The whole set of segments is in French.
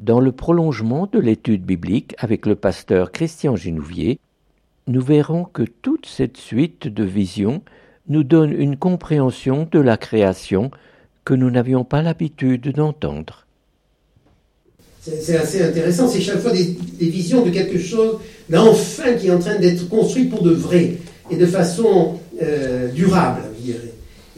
Dans le prolongement de l'étude biblique avec le pasteur Christian Genouvier, nous verrons que toute cette suite de visions nous donne une compréhension de la création que nous n'avions pas l'habitude d'entendre. C'est assez intéressant, c'est chaque fois des, visions de quelque chose d'enfin qui est en train d'être construit pour de vrai et de façon euh, durable.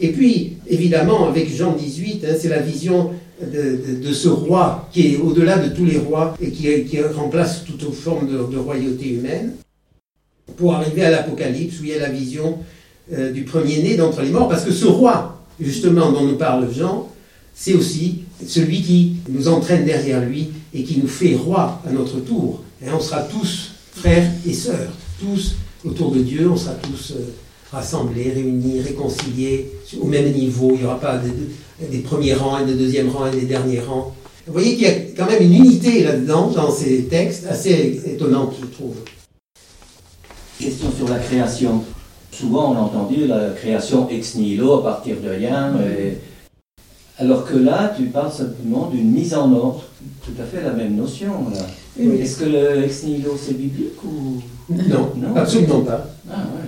Et puis, évidemment, avec Jean 18, hein, c'est la vision de, ce roi qui est au-delà de tous les rois et qui, remplace toute forme de, de, royauté humaine, pour arriver à l'Apocalypse où il y a la vision euh, du premier-né d'entre les morts, parce que ce roi, justement, dont nous parle Jean, c'est aussi celui qui nous entraîne derrière lui et qui nous fait roi à notre tour. Et on sera tous frères et sœurs, tous autour de Dieu, on sera tous euh, rassemblés, réunis, réconciliés au même niveau. Il n'y aura pas des premiers rangs et des deuxièmes rangs et des derniers rangs. Vous voyez qu'il y a quand même une unité là-dedans, dans ces textes, assez étonnante, je trouve. Question sur la création. Souvent, on a entendu la création ex nihilo à partir de rien. Alors que là, tu parles simplement d'une mise en ordre. Tout à fait la même notion. Est-ce que le ex nihilo, c'est biblique ou... Non, non absolument pas. Ah, ouais.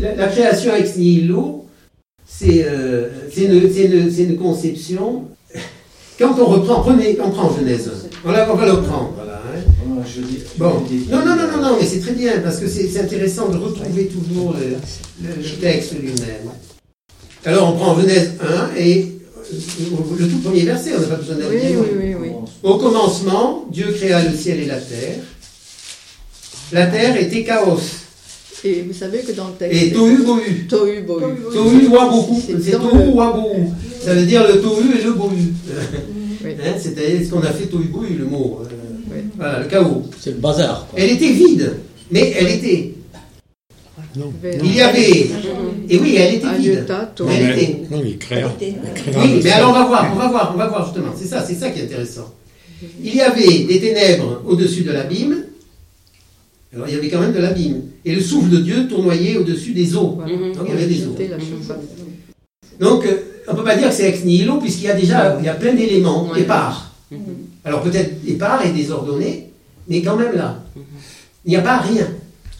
La, création ex nihilo, c'est euh, une, une, conception. Quand on reprend, prenez, on prend Genèse. On, va le reprendre. Voilà, hein. je dis, bon. Non, non, non, non, non, mais c'est très bien parce que c'est intéressant de retrouver toujours le, le texte lui-même. Alors on prend Genèse 1 et euh, le tout premier verset, on n'a pas besoin d'aller oui, oui, oui, Au commencement, Dieu créa le ciel et la terre. La terre était chaos. Et vous savez que dans le texte. Et tohu bohu. Tohu bohu. Tohu wabohu. C'est tohu wabohu. Ça veut dire le tohu et le bohu. Hein, C'était ce qu'on a fait tohu bohu, le mot. Euh, voilà, le chaos. C'est le bazar. Elle était vide, mais elle était. Il y avait. Et oui, elle était vide. Elle était. Non, il créa. Oui, mais alors on va voir, on va voir, on va voir justement. C'est ça, c'est ça qui est intéressant. Il y avait des ténèbres au-dessus de l'abîme. Alors il y avait quand même de l'abîme. Et le souffle de Dieu tournoyait au-dessus des eaux. Donc il y avait des eaux. Donc euh, on ne peut pas dire que c'est ex nihilo puisqu'il y a déjà il y a plein d'éléments épars. Mhm. Alors peut-être épars et désordonnés, mais quand même là. Il n'y a pas rien.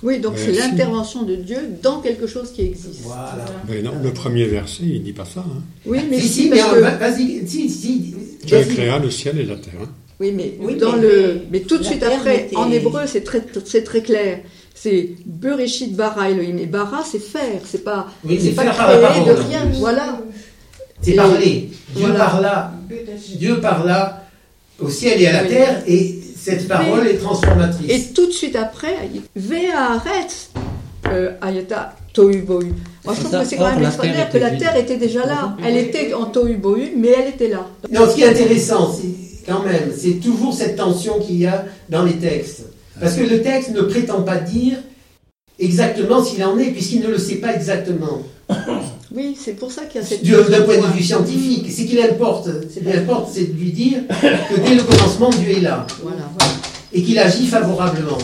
Oui, donc c'est l'intervention de Dieu dans quelque chose qui existe. Voilà. Mais non, le premier verset, il ne dit pas ça. Hein. Oui, mais si, si, mais vas-y, si, si. Dieu créa le ciel et la terre. Hein. Oui, mais dans le, mais tout de suite après, en hébreu, c'est très, c'est très clair. C'est Bereshit bara Elohim. Et bara, c'est faire, c'est pas, oui, c'est pas créer de rien. Voilà. C'est parler. Dieu parla. Dieu parla au ciel et à la terre et cette parole est transformatrice. Et tout de suite après, Vea euh, Ayata Tohu Bohu. Moi, je trouve que c'est quand même extraordinaire que la terre était déjà là. Elle était en Tohu Bohu, mais elle était là. Non, ce qui est intéressant, c'est quand même, c'est toujours cette tension qu'il y a dans les textes. Parce que le texte ne prétend pas dire exactement s'il en est, puisqu'il ne le sait pas exactement. Oui, c'est pour ça qu'il y a cette. D'un point de vue scientifique, ce qu'il importe, importe, c'est de lui dire que dès le commencement, Dieu est là. Voilà, Et qu'il agit favorablement.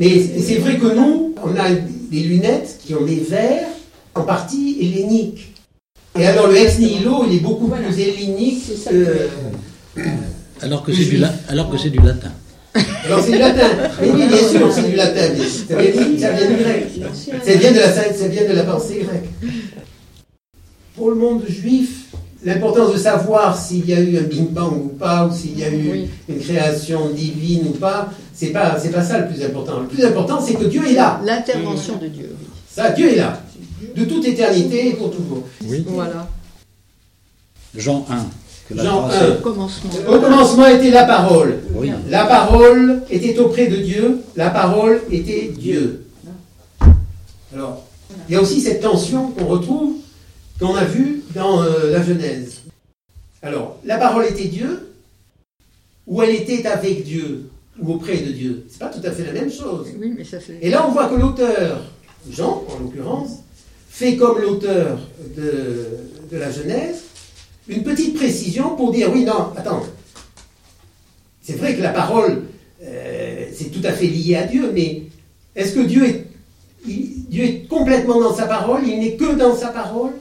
Mais c'est vrai que nous, on a des lunettes qui ont des verres en partie helléniques. Et alors le ex nihilo, il est beaucoup plus hellénique que. Alors que c'est du, alors que du latin. Alors c'est du latin. Mais oui, bien sûr, c'est du latin. Ça vient, ça vient du grec. Ça vient de la, ça vient de la pensée grecque. Pour le monde juif, l'importance de savoir s'il y a eu un Big Bang ou pas, ou s'il y a eu une création divine ou pas, c'est pas, c'est pas ça le plus important. Le plus important, c'est que Dieu est là. L'intervention de Dieu. Ça, Dieu est là. De toute éternité et pour toujours. Oui. Voilà. Jean 1. Jean 1. Au commencement. Au commencement était la parole. La parole était auprès de Dieu. La parole était Dieu. Alors, il y a aussi cette tension qu'on retrouve, qu'on a vue dans euh, la Genèse. Alors, la parole était Dieu, ou elle était avec Dieu, ou auprès de Dieu? C'est pas tout à fait la même chose. Et là, on voit que l'auteur, Jean en l'occurrence, fait comme l'auteur de, de la Genèse, une petite précision pour dire oui, non, attends. C'est vrai que la parole, euh, c'est tout à fait lié à Dieu, mais est-ce que Dieu est, Dieu est complètement dans sa parole? Il n'est que dans sa parole?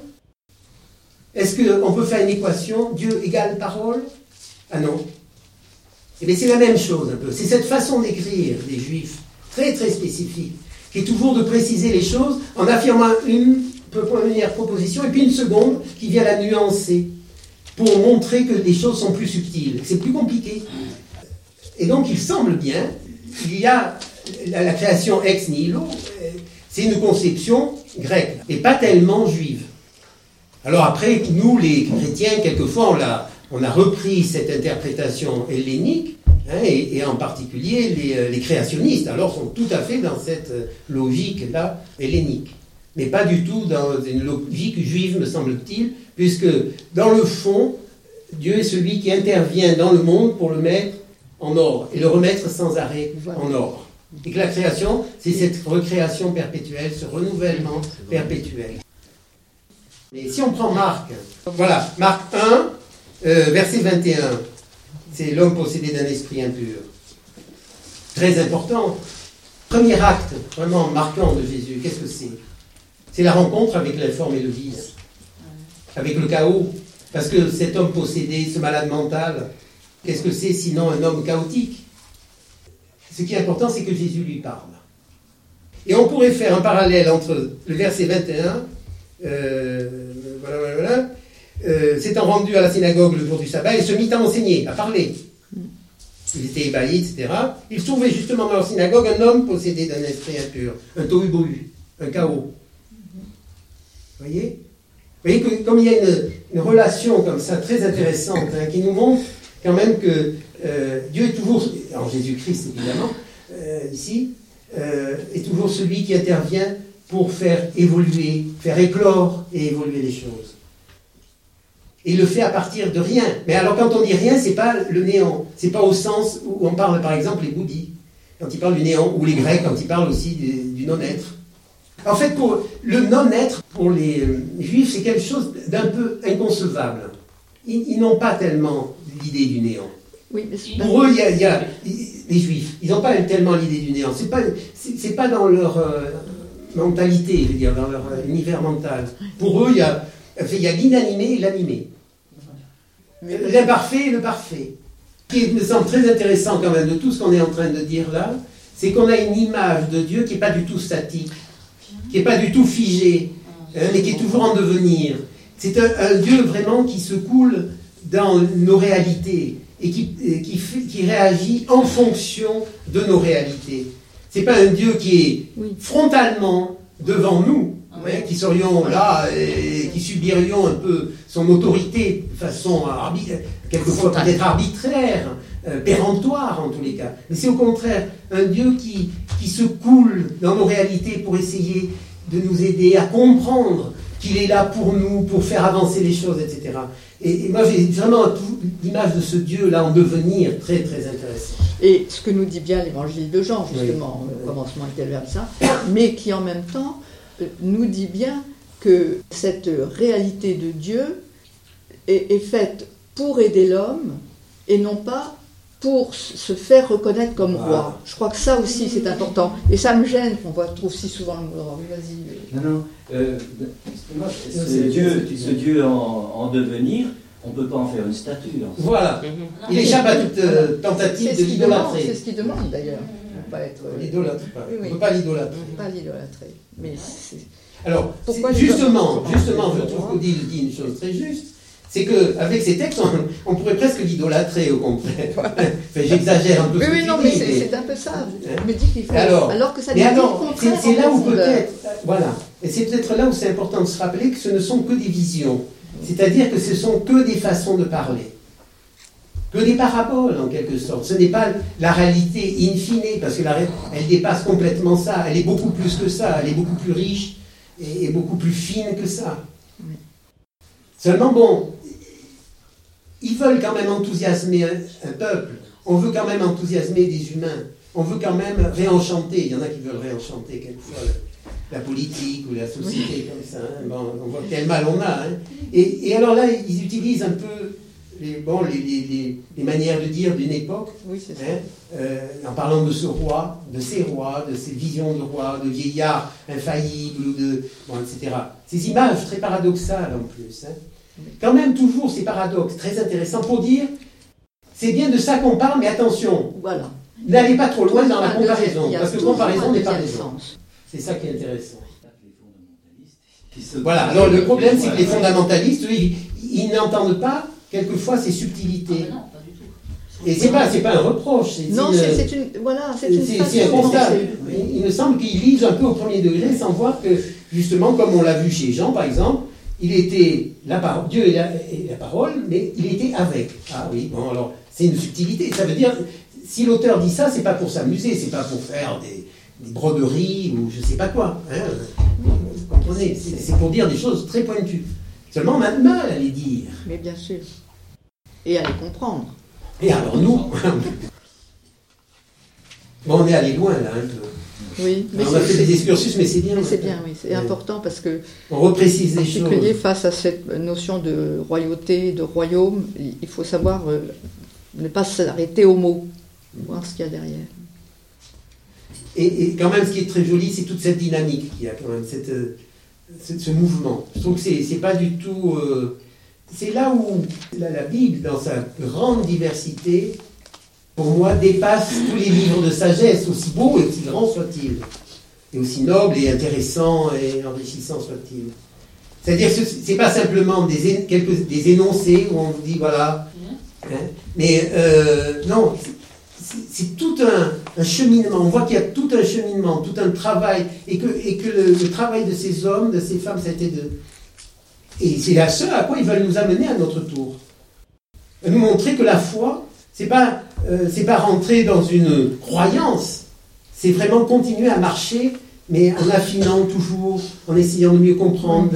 Est-ce qu'on peut faire une équation Dieu égale parole? Ah non. Et bien c'est la même chose un peu. C'est cette façon d'écrire des juifs, très très spécifique, qui est toujours de préciser les choses en affirmant une première proposition et puis une seconde qui vient la nuancer pour montrer que les choses sont plus subtiles, c'est plus compliqué. Et donc il semble bien, il y a la, création ex nihilo, euh, c'est une conception grecque et pas tellement juive. Alors après, nous les chrétiens, quelquefois on a, repris cette interprétation hellénique, hein, et, en particulier les, euh, les, créationnistes, alors sont tout à fait dans cette euh, logique-là hellénique mais pas du tout dans une logique juive, me semble-t-il, puisque dans le fond, Dieu est celui qui intervient dans le monde pour le mettre en ordre et le remettre sans arrêt en ordre. Et que la création, c'est cette recréation perpétuelle, ce renouvellement perpétuel. Et si on prend Marc, voilà, Marc 1, euh, verset 21, c'est l'homme possédé d'un esprit impur. Très important. Premier acte vraiment marquant de Jésus, qu'est-ce que c'est? C'est la rencontre avec l'informe et le vide, avec le chaos. Parce que cet homme possédé, ce malade mental, qu'est-ce que c'est sinon un homme chaotique? Ce qui est important, c'est que Jésus lui parle. Et on pourrait faire un parallèle entre le verset 21, euh, voilà, voilà, voilà, euh, s'étant rendu à la synagogue le jour du sabbat, et se mit à enseigner, à parler. Il était ébahi, etc. Il trouvait justement dans la synagogue un homme possédé d'un esprit impur, un tohu-bohu, un chaos. Vous voyez? Vous voyez que comme il y a une, relation comme ça très intéressante hein, qui nous montre quand même que euh, Dieu est toujours, en Jésus-Christ évidemment, euh, ici, euh, est toujours celui qui intervient pour faire évoluer, faire éclore et évoluer les choses. Et il le fait à partir de rien. Mais alors quand on dit rien, c'est pas le néant. C'est pas au sens où on parle par exemple les bouddhis, quand ils parlent du néant, ou les grecs quand ils parlent aussi du non-être. En fait, pour le non-être, pour les euh, juifs, c'est quelque chose d'un peu inconcevable. Ils, n'ont pas tellement l'idée du néant. pour eux, il y, a, les juifs, ils n'ont pas tellement l'idée du néant. C'est pas, c'est, pas dans leur euh, mentalité, je veux dire, dans leur euh, univers mental. Pour eux, il y a, il y a l'inanimé et l'animé. L'imparfait et le parfait. Ce qui me semble très intéressant quand même de tout ce qu'on est en train de dire là, c'est qu'on a une image de Dieu qui n'est pas du tout statique qui n'est pas du tout figé, hein, mais qui est toujours en devenir. C'est un, Dieu vraiment qui se coule dans nos réalités et qui, qui, qui réagit en fonction de nos réalités. C'est pas un Dieu qui est frontalement devant nous, hein, qui serions là et qui subirions un peu son autorité de façon quelquefois peut-être arbitraire, euh, péremptoire en tous les cas. Mais c'est au contraire un Dieu qui, qui se coule dans nos réalités pour essayer de nous aider à comprendre qu'il est là pour nous, pour faire avancer les choses, etc. Et, moi, j'ai vraiment l'image de ce Dieu-là en devenir très, très intéressant. Et ce que nous dit bien l'évangile de Jean, justement, au commencement était le ça, mais qui en même temps euh, nous dit bien que cette réalité de Dieu est faite pour aider l'homme et non pas pour se faire reconnaître comme roi. Je crois que ça aussi c'est important. Et ça me gêne qu'on trouve si souvent le mot roi. Vas-y. Non, non. Euh, ce, Dieu, ce Dieu en, devenir, on ne peut pas en faire une statue. Voilà. Mhm. Il échappe à toute euh, tentative de l'idolâtrer. C'est ce qu'il demande d'ailleurs. L'idolâtre. On ne peut pas l'idolâtrer. On pas l'idolâtrer. Mais Alors, justement, justement, je trouve qu'Odile dit une chose très juste c'est qu'avec ces textes, on, pourrait presque l'idolâtrer au contraire. J'exagère un peu. Oui, oui, non, mais c'est un peu ça. Je me dis qu'il faut. Alors, alors que ça mais alors, c'est là où peut-être. Voilà. Et c'est peut-être là où c'est important de se rappeler que ce ne sont que des visions. C'est-à-dire que ce sont que des façons de parler. Que des paraboles, en quelque sorte. Ce n'est pas la réalité in fine, parce qu'elle elle dépasse complètement ça. Elle est beaucoup plus que ça. Elle est beaucoup plus riche et, beaucoup plus fine que ça. Seulement, bon, ils veulent quand même enthousiasmer un, peuple. On veut quand même enthousiasmer des humains. On veut quand même réenchanter. Il y en a qui veulent réenchanter quelquefois la, politique ou la société comme ça. Hein. on voit quel mal on a. Hein. Et, alors là, ils utilisent un peu les, bon, les, manières de dire d'une époque, hein, euh, en parlant de ce roi, de ces rois, de ces visions de rois, de vieillards infaillibles, de, bon, etc. Ces images très paradoxales en plus. Quand même toujours ces paradoxes très intéressants pour dire c'est bien de ça qu'on parle, mais attention, Voilà. n'allez pas trop loin dans la comparaison, parce que comparaison n'est pas raison. C'est ça qui est intéressant. Voilà, alors le problème, c'est que les fondamentalistes, eux, ils, ils n'entendent pas quelquefois ces subtilités. Ah. Et c'est pas, c'est pas un reproche. c'est- Non, c'est c'est une, voilà, c'est une un de constat. il me semble qu'ils lisent un peu au premier degré sans voir que, justement, comme on l'a vu chez Jean, par exemple, il était la parole, Dieu est la, est la parole, mais il était avec. Ah oui, bon, alors, c'est une subtilité. Ça veut dire, si l'auteur dit ça, c'est pas pour s'amuser, c'est pas pour faire des, des broderies ou je sais pas quoi. hein. Vous comprenez C'est pour dire des choses très pointues. Seulement, on a de mal à les dire. Mais bien sûr. Et à les comprendre. Et alors, nous, bon, on est allé loin, là, un peu. Oui, mais on a c'est- fait des excursus, mais c'est bien. c'est bien, oui, c'est important parce que, On reprécise en les choses. particulier face à cette notion de royauté, de royaume, il faut savoir euh, ne pas s'arrêter au mot, voir ce qu'il y a derrière. Et, et quand même, ce qui est très joli, c'est toute cette dynamique qu'il y a quand même, cette, euh, ce, mouvement. Je trouve que c'est, pas du tout. euh, c'est là où la Bible, dans sa grande diversité, pour moi, dépasse tous les livres de sagesse, aussi beaux et aussi grands soient-ils, et aussi nobles et intéressants et enrichissants soient-ils. C'est-à-dire que ce n'est pas simplement des, quelques, des énoncés où on vous dit voilà, hein, mais euh, non, c'est- tout un, un cheminement. On voit qu'il y a tout un cheminement, tout un travail, et que, et que le, le travail de ces hommes, de ces femmes, ça a été de. Et c'est à ce à quoi ils veulent nous amener à notre tour. Nous montrer que la foi, c'est pas, euh, c'est pas rentrer dans une croyance, c'est vraiment continuer à marcher, mais en affinant toujours, en essayant de mieux comprendre.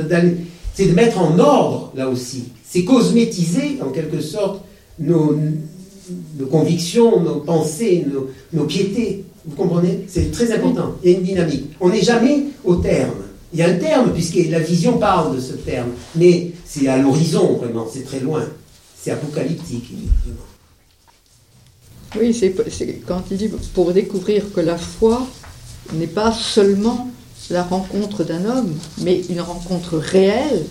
C'est de mettre en ordre, là aussi. C'est cosmétiser, en quelque sorte, nos, convictions, nos pensées, nos, nos piétés. Vous comprenez? C'est très important. Il y a une dynamique. On n'est jamais au terme. Il y a un terme, puisque la vision parle de ce terme, mais c'est à l'horizon, vraiment, c'est très loin. C'est apocalyptique, effectivement. Oui, c'est quand il dit pour découvrir que la foi n'est pas seulement la rencontre d'un homme, mais une rencontre réelle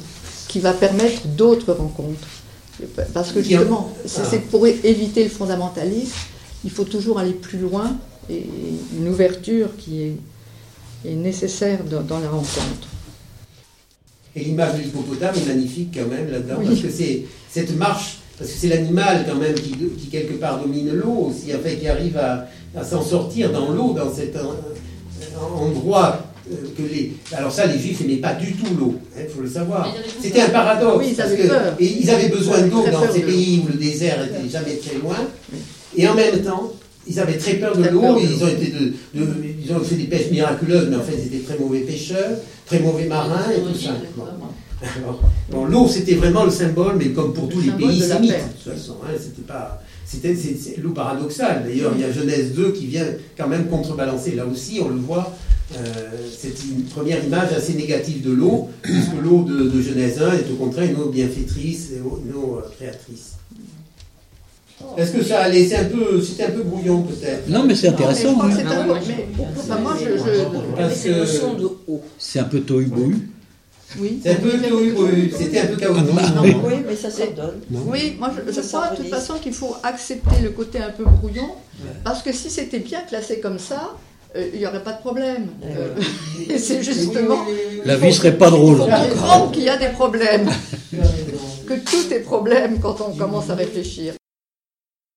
qui va permettre d'autres rencontres. Parce que justement, c'est c'est pour éviter le fondamentalisme, il faut toujours aller plus loin et une ouverture qui est, est nécessaire dans, dans la rencontre. Et l'image de l'hippopotame est magnifique quand même là-dedans, Oui. parce que c'est cette marche, parce que c'est l'animal quand même qui, qui quelque part domine l'eau aussi, en fait, qui arrive à, à s'en sortir dans l'eau, dans cet en- en- endroit euh, que les... Alors ça, les Juifs n'aimaient pas du tout l'eau, il faut le savoir. C'était un paradoxe, Oui, ils parce avaient que peur. et ils avaient besoin d'eau dans ces de pays où le désert était jamais très loin, et en même temps, ils avaient très peur de l'eau, peur de ils l'eau. ont, été de, de- ils ont fait des pêches miraculeuses, mais en fait, ils étaient très mauvais pêcheurs, très mauvais marins et tout ça. Bon. Alors, bon, l'eau, c'était vraiment le symbole, mais comme pour Le tous les pays de la sémites, paix. de toute façon. hein, c'était pas, c'était l'eau paradoxale. D'ailleurs, il y a Genèse 2 qui vient quand même contrebalancer. Là aussi, on le voit. euh, c'est une première image assez négative de l'eau, puisque l'eau de, de Genèse 1 est au contraire une eau bienfaitrice et une eau euh, créatrice. Est-ce que ça allait C'est un peu, c'était un peu brouillon peut-être? Non, mais c'est Non, mais je intéressant. crois que hein. c'est un- moi, je- je- Parce que de. C'est un peu tohu-bohu. Oui, c'est un peu, c'était un peu chaotique. Oui, mais ça s'ordonne. Oui, moi je, crois de toute façon qu'il faut accepter le côté un peu brouillon, parce que si c'était bien classé comme ça, euh, il n'y aurait pas de problème. Euh, et c'est justement. La vie serait pas drôle. Il faut comprendre qu'il y a des problèmes, que tout est problème quand on commence à réfléchir.